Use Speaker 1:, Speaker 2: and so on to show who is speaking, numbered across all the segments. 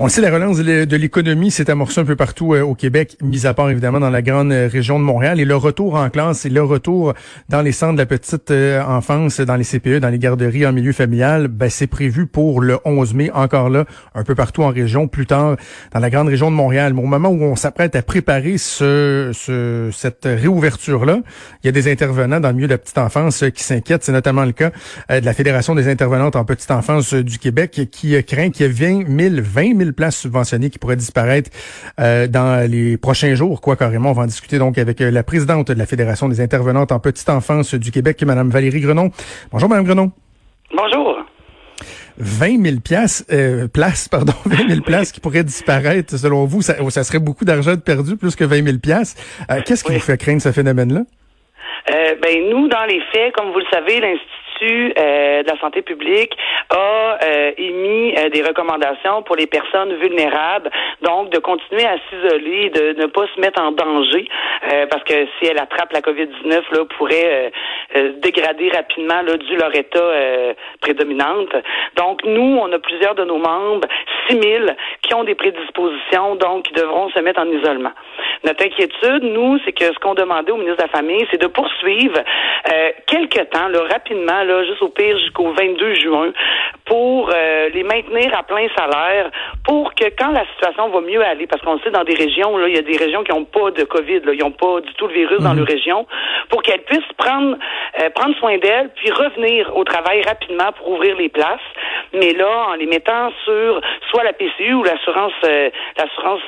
Speaker 1: On sait, la relance de l'économie s'est amorcée un peu partout euh, au Québec, mis à part évidemment dans la grande euh, région de Montréal. Et le retour en classe et le retour dans les centres de la petite euh, enfance, dans les CPE, dans les garderies en milieu familial, ben, c'est prévu pour le 11 mai, encore là, un peu partout en région, plus tard dans la grande région de Montréal. Mais au moment où on s'apprête à préparer ce, ce cette réouverture-là, il y a des intervenants dans le milieu de la petite enfance qui s'inquiètent. C'est notamment le cas de la Fédération des intervenantes en petite enfance du Québec qui craint qu'il y ait 20 000, 20 000 places subventionnées qui pourraient disparaître euh, dans les prochains jours, quoi carrément. On va en discuter donc avec euh, la présidente de la Fédération des intervenantes en petite enfance du Québec, Madame Valérie Grenon. Bonjour, Madame Grenon.
Speaker 2: Bonjour.
Speaker 1: 20 000 pièces, euh, places, pardon, 20 000 places qui pourraient disparaître. Selon vous, ça, ça serait beaucoup d'argent de perdu, plus que 20 000 pièces. Qu'est-ce qui vous fait craindre ce phénomène-là?
Speaker 2: Euh, ben nous, dans les faits, comme vous le savez, l'Institut euh, de la santé publique a euh, émis euh, des recommandations pour les personnes vulnérables, donc de continuer à s'isoler, de ne pas se mettre en danger, parce que si elle attrape la COVID-19, là, pourrait dégrader rapidement là, dû leur état prédominante. Donc nous, on a plusieurs de nos membres, 6 000, qui ont des prédispositions, donc qui devront se mettre en isolement. Notre inquiétude, nous, c'est que ce qu'on demandait au ministre de la Famille, c'est de poursuivre quelques temps, là, rapidement, là, juste au pire jusqu'au 22 juin, pour euh, les maintenir à plein salaire, pour que quand la situation va mieux aller, parce qu'on sait dans des régions, là, il y a des régions qui n'ont pas de COVID, là, ils n'ont pas du tout le virus dans mhm. leur région, pour qu'elles puissent prendre euh, prendre soin d'elles, puis revenir au travail rapidement pour ouvrir les places. Mais là, en les mettant sur soit la PCU ou l'assurance euh, l'assurance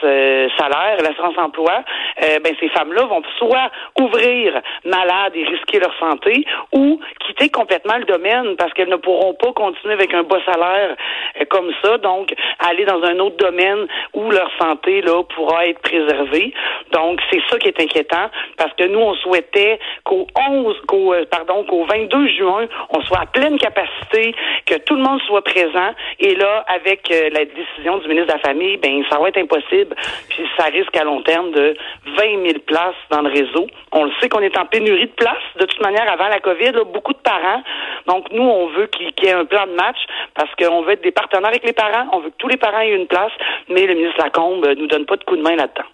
Speaker 2: salaire, l'assurance emploi, ben ces femmes-là vont soit ouvrir malades et risquer leur santé, ou quitter complètement le domaine parce qu'elles ne pourront pas continuer avec un bas salaire euh, comme ça, donc aller dans un autre domaine où leur santé là pourra être préservée. Donc c'est ça qui est inquiétant parce que nous on souhaitait qu'au 11 qu'au euh, pardon qu'au 22 juin, on soit à pleine capacité, que tout le monde soit présent. Et là avec euh, la décision du ministre de la famille, ben ça va être impossible. Puis ça risque à long terme de 20 000 places dans le réseau. On le sait qu'on est en pénurie de places. De toute manière avant la Covid, beaucoup de parents. Donc, nous, on veut qu'il y ait un plan de match parce qu'on veut être des partenaires avec les parents. On veut que tous les parents aient une place, mais le ministre Lacombe ne nous donne pas de coup de main là-dedans.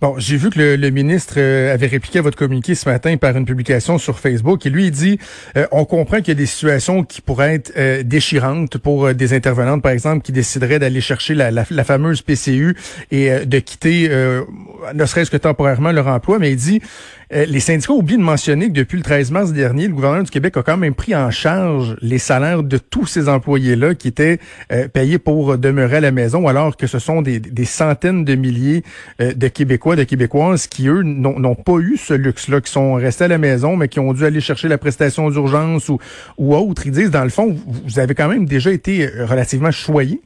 Speaker 1: Bon, j'ai vu que le, ministre euh, avait répliqué à votre communiqué ce matin par une publication sur Facebook et lui il dit euh, on comprend qu'il y a des situations qui pourraient être euh, déchirantes pour des intervenantes par exemple qui décideraient d'aller chercher la, la, fameuse PCU et de quitter ne serait-ce que temporairement leur emploi mais il dit les syndicats oublié de mentionner que depuis le 13 mars dernier, le gouvernement du Québec a quand même pris en charge les salaires de tous ces employés-là qui étaient payés pour demeurer à la maison, alors que ce sont des, centaines de milliers de Québécois, de Québécoises qui, eux, n'ont pas eu ce luxe-là, qui sont restés à la maison, mais qui ont dû aller chercher la prestation d'urgence ou, ou autre. Ils disent, dans le fond, vous avez quand même déjà été euh, relativement choyés.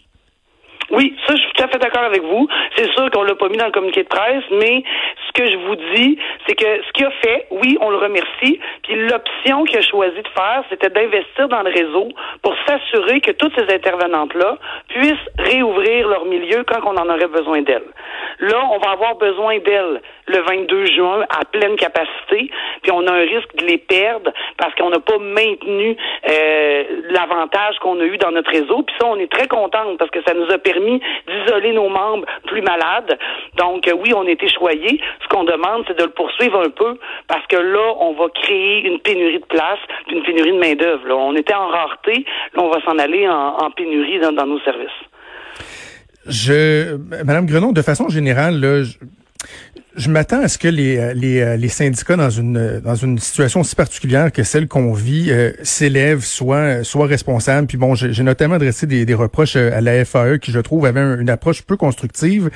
Speaker 2: Oui, ça, je d'accord avec vous. C'est sûr qu'on l'a pas mis dans le communiqué de presse, mais ce que je vous dis, c'est que ce qu'il a fait, oui, on le remercie. Puis l'option qu'il a choisi de faire, c'était d'investir dans le réseau pour s'assurer que toutes ces intervenantes-là puissent réouvrir leur milieu quand on en aurait besoin d'elles. Là, on va avoir besoin d'elles le 22 juin à pleine capacité, puis on a un risque de les perdre parce qu'on n'a pas maintenu euh, l'avantage qu'on a eu dans notre réseau. Puis ça, on est très contente parce que ça nous a permis d'isoler nos membres plus malades. Donc euh, oui, on a été choyés. Ce qu'on demande, c'est de le poursuivre un peu parce que là, on va créer une pénurie de place, une pénurie de main d'œuvre. On était en rareté, là, on va s'en aller en, pénurie dans, nos services.
Speaker 1: Je, Madame Grenon, de façon générale, là, je, m'attends à ce que les, euh, les, euh, les, syndicats dans une dans une situation aussi particulière que celle qu'on vit euh, s'élèvent, soient soient responsables. Puis bon, j'ai notamment adressé des, des, reproches à la FAE qui je trouve avait une approche peu constructive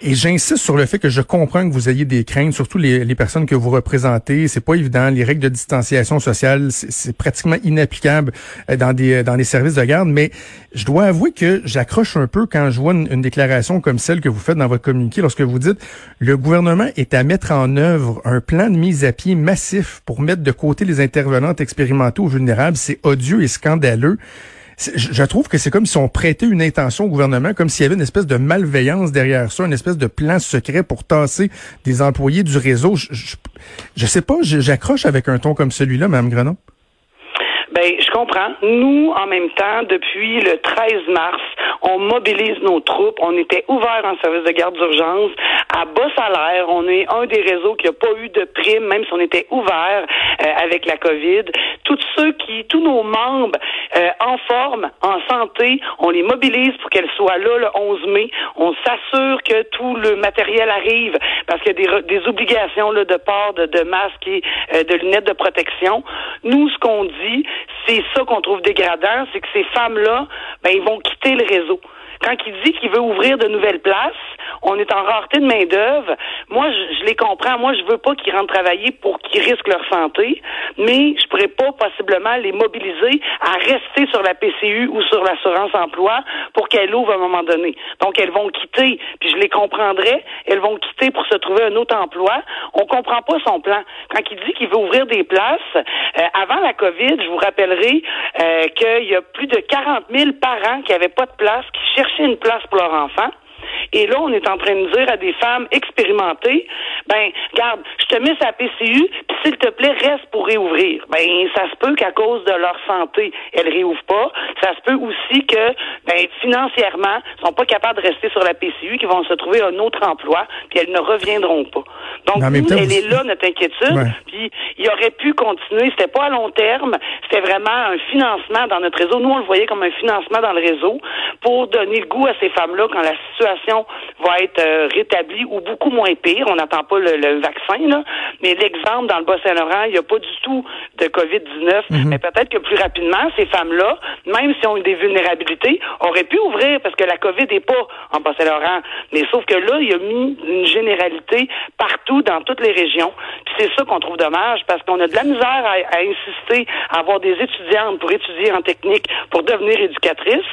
Speaker 1: Et j'insiste sur le fait que je comprends que vous ayez des craintes, surtout les, les personnes que vous représentez. C'est pas évident. Les règles de distanciation sociale, c'est pratiquement inapplicable euh, dans des euh, dans les services de garde. Mais je dois avouer que j'accroche un peu quand je vois une, déclaration comme celle que vous faites dans votre communiqué, lorsque vous dites le gouvernement est à mettre en œuvre un plan de mise à pied massif pour mettre de côté les intervenantes expérimentaux ou vulnérables. C'est odieux et scandaleux je trouve que c'est comme si on prêtait une intention au gouvernement, comme s'il y avait une espèce de malveillance derrière ça, une espèce de plan secret pour tasser des employés du réseau. Je, je, sais pas, j'accroche avec un ton comme celui-là, Mme Grenon.
Speaker 2: Ben, je comprends. Nous, en même temps, depuis le 13 mars, on mobilise nos troupes. On était ouvert en service de garde d'urgence à bas salaire. On est un des réseaux qui n'a pas eu de prime, même si on était ouvert euh, avec la COVID. Tous ceux qui, tous nos membres euh, en forme, en santé, on les mobilise pour qu'elles soient là le 11 mai. On s'assure que tout le matériel arrive parce qu'il y a des, obligations là, de port de, de masques et euh, de lunettes de protection. Nous, ce qu'on dit, c'est ça qu'on trouve dégradant, c'est que ces femmes-là, ben, ils vont quitter le réseau. Quand il dit qu'il veut ouvrir de nouvelles places, on est en rareté de main-d'œuvre. Moi, je, les comprends. Moi, je veux pas qu'ils rentrent travailler pour qu'ils risquent leur santé, mais je pourrais pas possiblement les mobiliser à rester sur la PCU ou sur l'assurance emploi pour qu'elles ouvrent à un moment donné. Donc, elles vont quitter, puis je les comprendrais, elles vont quitter pour se trouver un autre emploi. On comprend pas son plan. Quand il dit qu'il veut ouvrir des places, euh, avant la COVID, je vous rappellerai euh, qu'il y a plus de 40 000 parents qui n'avaient pas de place, qui cherchaient une place pour leur enfant. Et là, on est en train de dire à des femmes expérimentées, ben, garde, je te mets sa PCU, puis s'il te plaît, reste pour réouvrir. Ben, ça se peut qu'à cause de leur santé, elles réouvrent pas. Ça se peut aussi que, ben, financièrement, sont pas capables de rester sur la PCU, qu'ils vont se trouver un autre emploi, puis elles ne reviendront pas. Donc, nous, elle est là, notre inquiétude. Puis, il aurait pu continuer. C'était pas à long terme. C'était vraiment un financement dans notre réseau. Nous, on le voyait comme un financement dans le réseau pour donner le goût à ces femmes-là quand la situation va être euh, rétablie ou beaucoup moins pire. On n'attend pas le, vaccin, là. Mais l'exemple dans le Bas-Saint-Laurent, il n'y a pas du tout de COVID-19. Mhm. Mais peut-être que plus rapidement, ces femmes-là, même si ont eu des vulnérabilités, auraient pu ouvrir parce que la COVID n'est pas en Bas-Saint-Laurent. Mais sauf que là, il a mis une généralité partout dans toutes les régions. Puis c'est ça qu'on trouve dommage parce qu'on a de la misère à, à insister à avoir des étudiantes pour étudier en technique pour devenir éducatrices.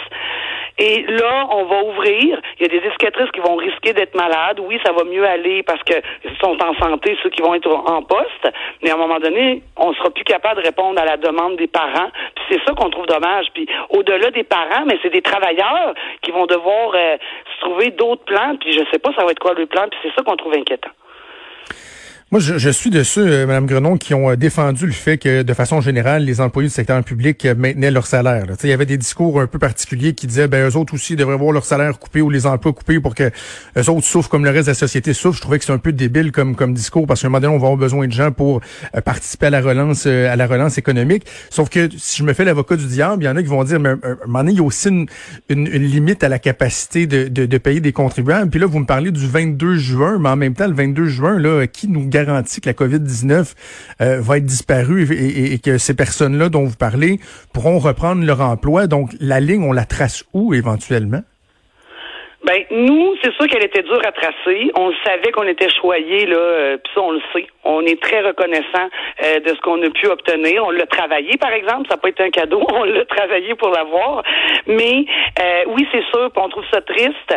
Speaker 2: Et là, on va ouvrir. Il y a des éducatrices qui vont risquer d'être malades. Oui, ça va mieux aller parce que sont en santé ceux qui vont être en poste. Mais à un moment donné, on sera plus capable de répondre à la demande des parents. Puis c'est ça qu'on trouve dommage. Puis au-delà des parents, mais c'est des travailleurs qui vont devoir euh, se trouver d'autres plans. Puis je sais pas ça va être quoi le plan. Puis c'est ça qu'on trouve inquiétant.
Speaker 1: Moi, je, suis de ceux, euh, Mme Grenon, qui ont euh, défendu le fait que, de façon générale, les employés du secteur public euh, maintenaient leur salaire. Il y avait des discours un peu particuliers qui disaient, ben eux autres aussi devraient avoir leur salaire coupé ou les emplois coupés pour que eux autres souffrent comme le reste de la société souffre. Je trouvais que c'est un peu débile comme comme discours parce qu'à un moment donné, on va avoir besoin de gens pour participer à la relance à la relance économique. Sauf que si je me fais l'avocat du diable, il y en a qui vont dire, mais à un moment donné, il y a aussi une, une, limite à la capacité de, de, de, payer des contribuables. Puis là, vous me parlez du 22 juin, mais en même temps, le 22 juin, là, qui nous garantit que la COVID-19 euh, va être disparue et, que ces personnes-là dont vous parlez pourront reprendre leur emploi. Donc, la ligne, on la trace où éventuellement?
Speaker 2: Ben nous, c'est sûr qu'elle était dure à tracer. On savait qu'on était choyé là, euh, puis ça on le sait. On est très reconnaissant euh, de ce qu'on a pu obtenir. On l'a travaillé, par exemple, ça n'a pas été un cadeau. On l'a travaillé pour l'avoir. Mais euh, oui, c'est sûr. on trouve ça triste.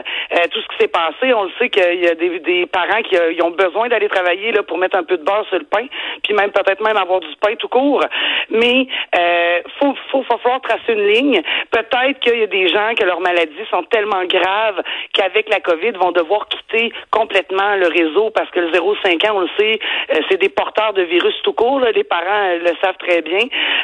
Speaker 2: tout ce qui s'est passé, on le sait qu'il y a des, des parents qui ont besoin d'aller travailler là pour mettre un peu de beurre sur le pain, puis même peut-être même avoir du pain tout court. Mais euh, faut, faut, faut falloir tracer une ligne. Peut-être qu'il y a des gens que leurs maladies sont tellement graves qu'avec la COVID, vont devoir quitter complètement le réseau parce que le 0,5 ans, on le sait, euh, c'est des porteurs de virus tout court. Les parents le savent très bien.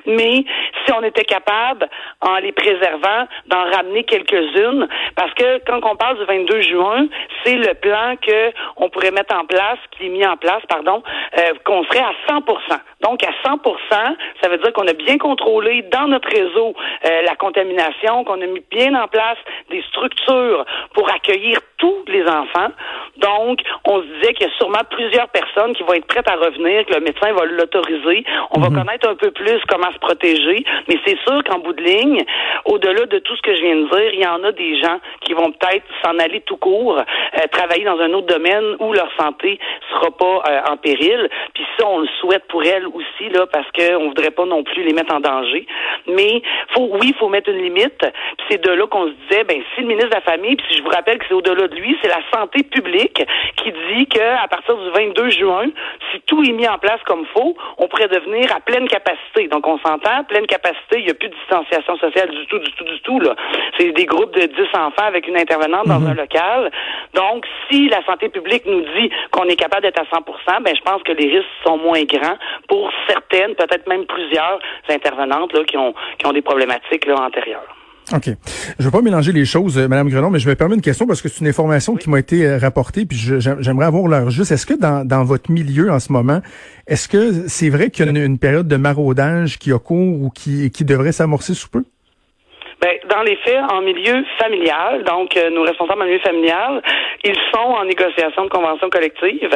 Speaker 2: Mais si on était capable, en les préservant, d'en ramener quelques-unes, parce que quand on parle du 22 juin, c'est le plan que on pourrait mettre en place, qui est mis en place, pardon, euh, qu'on serait à 100% donc, à 100% ça veut dire qu'on a bien contrôlé dans notre réseau euh, la contamination, qu'on a mis bien en place des structures pour accueillir tous les enfants. Donc, on se disait qu'il y a sûrement plusieurs personnes qui vont être prêtes à revenir, que le médecin va l'autoriser. On va mhm. connaître un peu plus comment se protéger. Mais c'est sûr qu'en bout de ligne, au-delà de tout ce que je viens de dire, il y en a des gens qui vont peut-être s'en aller tout court, euh, travailler dans un autre domaine où leur santé sera pas euh, en péril. Puis ça, on le souhaite pour elles aussi, là, parce qu'on voudrait pas non plus les mettre en danger. Mais faut, oui, il faut mettre une limite. Puis c'est de là qu'on se disait, ben si le ministre de la Famille, puis si je vous rappelle que c'est au-delà de lui, c'est la santé publique qui dit qu'à partir du 22 juin, si tout est mis en place comme faut, on pourrait devenir à pleine capacité. Donc on s'entend, pleine capacité, il n'y a plus de distanciation sociale du tout, du tout, du tout. Là. C'est des groupes de 10 enfants avec une intervenante dans mhm. un local. Donc si la santé publique nous dit qu'on est capable d'être à 100% ben je pense que les risques sont moins grands pour certaines, peut-être même plusieurs intervenantes là, qui ont qui ont des problématiques là, antérieures.
Speaker 1: OK. Je veux pas mélanger les choses, euh, Madame Grenon, mais je vais permettre une question parce que c'est une information qui m'a été euh, rapportée, puis j'aimerais avoir l'heure juste. Est-ce que dans, dans votre milieu en ce moment, est-ce que c'est vrai qu'il y a une, période de maraudage qui a cours ou qui, qui devrait s'amorcer sous peu?
Speaker 2: Ben, dans les faits, en milieu familial, donc euh, nos responsables en milieu familial, ils sont en négociation de convention collective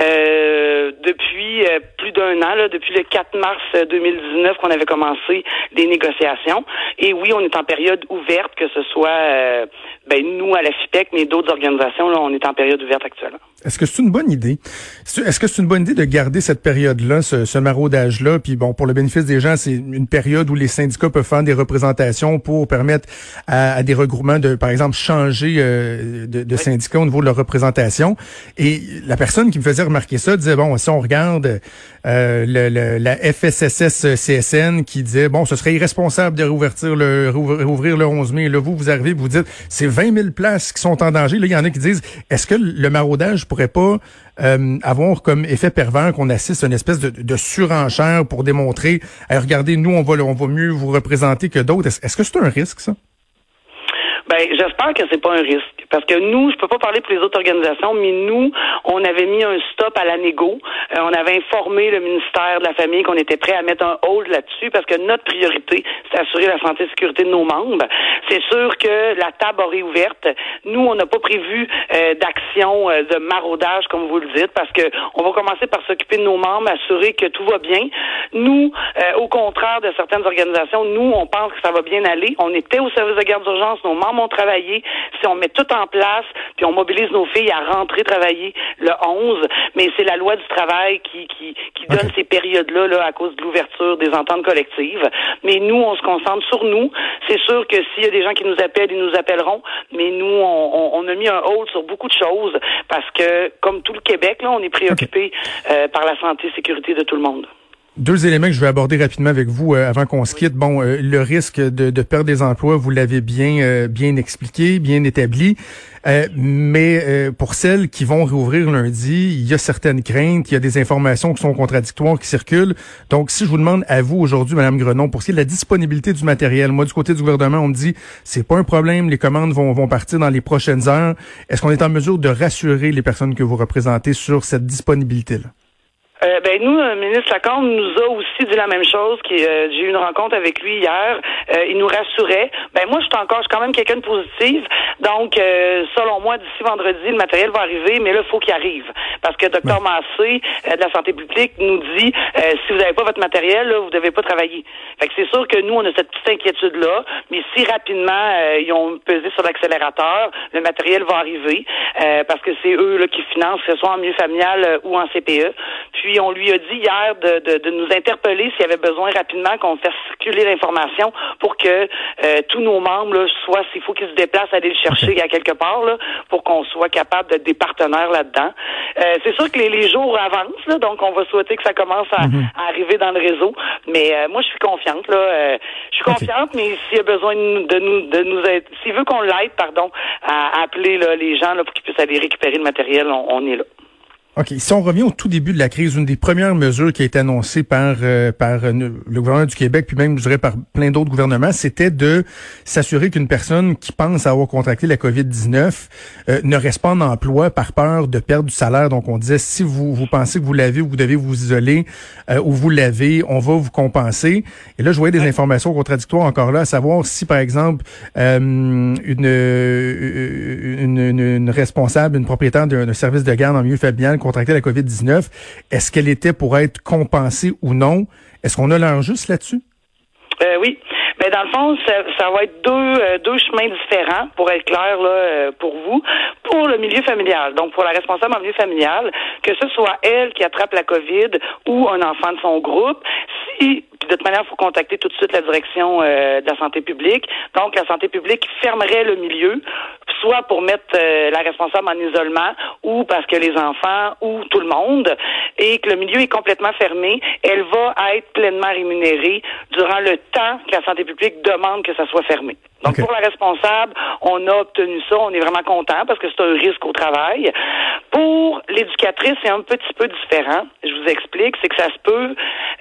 Speaker 2: euh, depuis euh, plus d'un an, là, depuis le 4 mars 2019 qu'on avait commencé des négociations. Et oui, on est en période ouverte, que ce soit ben, nous à la FIPEC, mais d'autres organisations, là, on est en période ouverte actuellement.
Speaker 1: Est-ce que c'est une bonne idée? Est-ce que c'est une bonne idée de garder cette période-là, ce, ce maraudage-là? Puis bon, pour le bénéfice des gens, c'est une période où les syndicats peuvent faire des représentations pour permettre à, des regroupements de, par exemple, changer euh, de, de syndicats au de leur représentation. Et la personne qui me faisait remarquer ça disait, bon, si on regarde euh, le, la FSSS-CSN qui disait, bon, ce serait irresponsable de réouvrir le, réouvrir le 11 mai. Là, vous, vous arrivez, vous dites, c'est 20 000 places qui sont en danger. Là, il y en a qui disent, est-ce que le maraudage pourrait pas euh, avoir comme effet pervers qu'on assiste à une espèce de, surenchère pour démontrer, regardez, nous, on va, on va mieux vous représenter que d'autres? Est-ce que c'est un risque, ça?
Speaker 2: Ben, j'espère que c'est pas un risque. Parce que nous, je peux pas parler pour les autres organisations, mais nous, on avait mis un stop à la négo. Euh, on avait informé le ministère de la Famille qu'on était prêt à mettre un hold là-dessus parce que notre priorité, c'est assurer la santé et sécurité de nos membres. C'est sûr que la table aurait ouverte. Nous, on n'a pas prévu euh, d'action euh, de maraudage, comme vous le dites, parce que on va commencer par s'occuper de nos membres, assurer que tout va bien. Nous, au contraire de certaines organisations, nous, on pense que ça va bien aller. On était au service de garde d'urgence, nos membres ont travaillé. Si on met tout en place, puis on mobilise nos filles à rentrer travailler le 11, mais c'est la loi du travail qui, qui, qui donne ces périodes-là là, à cause de l'ouverture des ententes collectives. Mais nous, on se concentre sur nous. C'est sûr que s'il y a des gens qui nous appellent, ils nous appelleront, mais nous, on, on, a mis un hold sur beaucoup de choses parce que, comme tout le Québec, là, on est préoccupé euh, par la santé et sécurité de tout le monde.
Speaker 1: Deux éléments que je vais aborder rapidement avec vous euh, avant qu'on se quitte. Bon, euh, le risque de, de, perdre des emplois, vous l'avez bien euh, bien expliqué, bien établi. mais pour celles qui vont réouvrir lundi, il y a certaines craintes, il y a des informations qui sont contradictoires qui circulent. Donc, si je vous demande à vous aujourd'hui, Madame Grenon, pour ce qui est de la disponibilité du matériel, moi du côté du gouvernement, on me dit c'est pas un problème, les commandes vont vont partir dans les prochaines heures. Est-ce qu'on est en mesure de rassurer les personnes que vous représentez sur cette disponibilité là?
Speaker 2: Euh, ben nous, le ministre Lacombe nous a aussi dit la même chose. Qui, euh, j'ai eu une rencontre avec lui hier. Euh, il nous rassurait. Ben moi, je suis encore, je suis quand même quelqu'un de positif. Donc, selon moi, d'ici vendredi, le matériel va arriver, mais là, il faut qu'il arrive, parce que Dr Massé de la santé publique nous dit si vous n'avez pas votre matériel, là, vous devez pas travailler. Fait que c'est sûr que nous, on a cette petite inquiétude là, mais si rapidement ils ont pesé sur l'accélérateur, le matériel va arriver, parce que c'est eux là qui financent, que ce soit en milieu familial ou en CPE. Puis on lui a dit hier de, de, nous interpeller s'il y avait besoin rapidement qu'on fasse circuler l'information pour que euh, tous nos membres, là, soit s'il faut qu'ils se déplacent, aller le chercher à quelque part, là, pour qu'on soit capable d'être des partenaires là-dedans. Euh, c'est sûr que les, jours avancent, là, donc on va souhaiter que ça commence à, mhm. arriver dans le réseau. Mais euh, moi, je suis confiante. Là, je suis confiante, mais s'il y a besoin de nous, de nous aider, s'il veut qu'on l'aide, pardon, à appeler là, les gens là, pour qu'ils puissent aller récupérer le matériel, on est là.
Speaker 1: OK. Si on revient au tout début de la crise, une des premières mesures qui a été annoncée par, euh, par euh, le gouvernement du Québec, puis même, je dirais, par plein d'autres gouvernements, c'était de s'assurer qu'une personne qui pense avoir contracté la COVID-19 euh, ne reste pas en emploi par peur de perdre du salaire. Donc, on disait, si vous, vous pensez que vous l'avez ou vous devez vous isoler ou vous l'avez, on va vous compenser. Et là, je voyais des informations contradictoires encore là, à savoir si, par exemple, une, une, une, une, responsable, une propriétaire d'un service de garde en milieu familial contracté la COVID-19, est-ce qu'elle était pour être compensée ou non? Est-ce qu'on a l'air juste là-dessus?
Speaker 2: Euh, oui. Mais ben, dans le fond, ça, va être deux, euh, deux chemins différents, pour être clair là, euh, pour vous. Pour le milieu familial, donc pour la responsable en milieu familial, que ce soit elle qui attrape la COVID ou un enfant de son groupe, si de toute manière, il faut contacter tout de suite la direction euh, de la santé publique. Donc, la santé publique fermerait le milieu, soit pour mettre euh, la responsable en isolement, ou parce que les enfants, ou tout le monde, et que le milieu est complètement fermé, elle va être pleinement rémunérée durant le temps que la santé publique demande que ça soit fermé. Donc, pour la responsable, on a obtenu ça. On est vraiment content parce que c'est un risque au travail. Pour l'éducatrice, c'est un petit peu différent. Je vous explique. C'est que ça se peut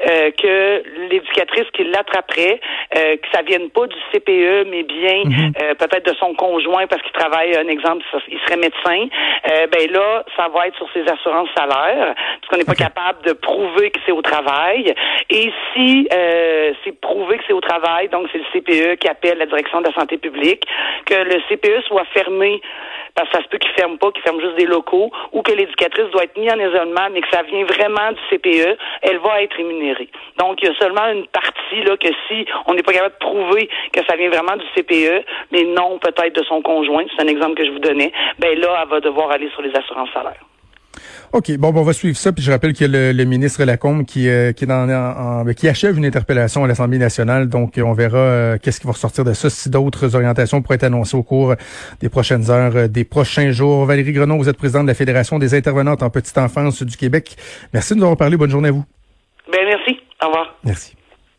Speaker 2: euh, que l'éducatrice qui l'attraperait, euh, que ça vienne pas du CPE, mais bien mhm. euh, peut-être de son conjoint parce qu'il travaille, un exemple, il serait médecin. Euh, ben là, ça va être sur ses assurances salaires parce qu'on n'est pas capable de prouver que c'est au travail. Et si c'est prouvé que c'est au travail, donc c'est le CPE qui appelle la direction de santé publique, que le CPE soit fermé, parce que ça se peut qu'il ferme pas, qu'il ferme juste des locaux, ou que l'éducatrice doit être mise en isolement, mais que ça vient vraiment du CPE, elle va être rémunérée. Donc, il y a seulement une partie, là, que si on n'est pas capable de prouver que ça vient vraiment du CPE, mais non peut-être de son conjoint, c'est un exemple que je vous donnais, ben là, elle va devoir aller sur les assurances salaires.
Speaker 1: OK. Bon, on va suivre ça. Puis je rappelle que le, le ministre Lacombe qui, euh, qui, est dans, en, qui achève une interpellation à l'Assemblée nationale. Donc, on verra euh, qu'est-ce qui va ressortir de ça, si d'autres orientations pourraient être annoncées au cours des prochaines heures, euh, des prochains jours. Valérie Grenon, vous êtes présidente de la Fédération des intervenantes en petite enfance du Québec. Merci de nous avoir parlé. Bonne journée à vous.
Speaker 2: Ben, merci. Au revoir.
Speaker 1: Merci.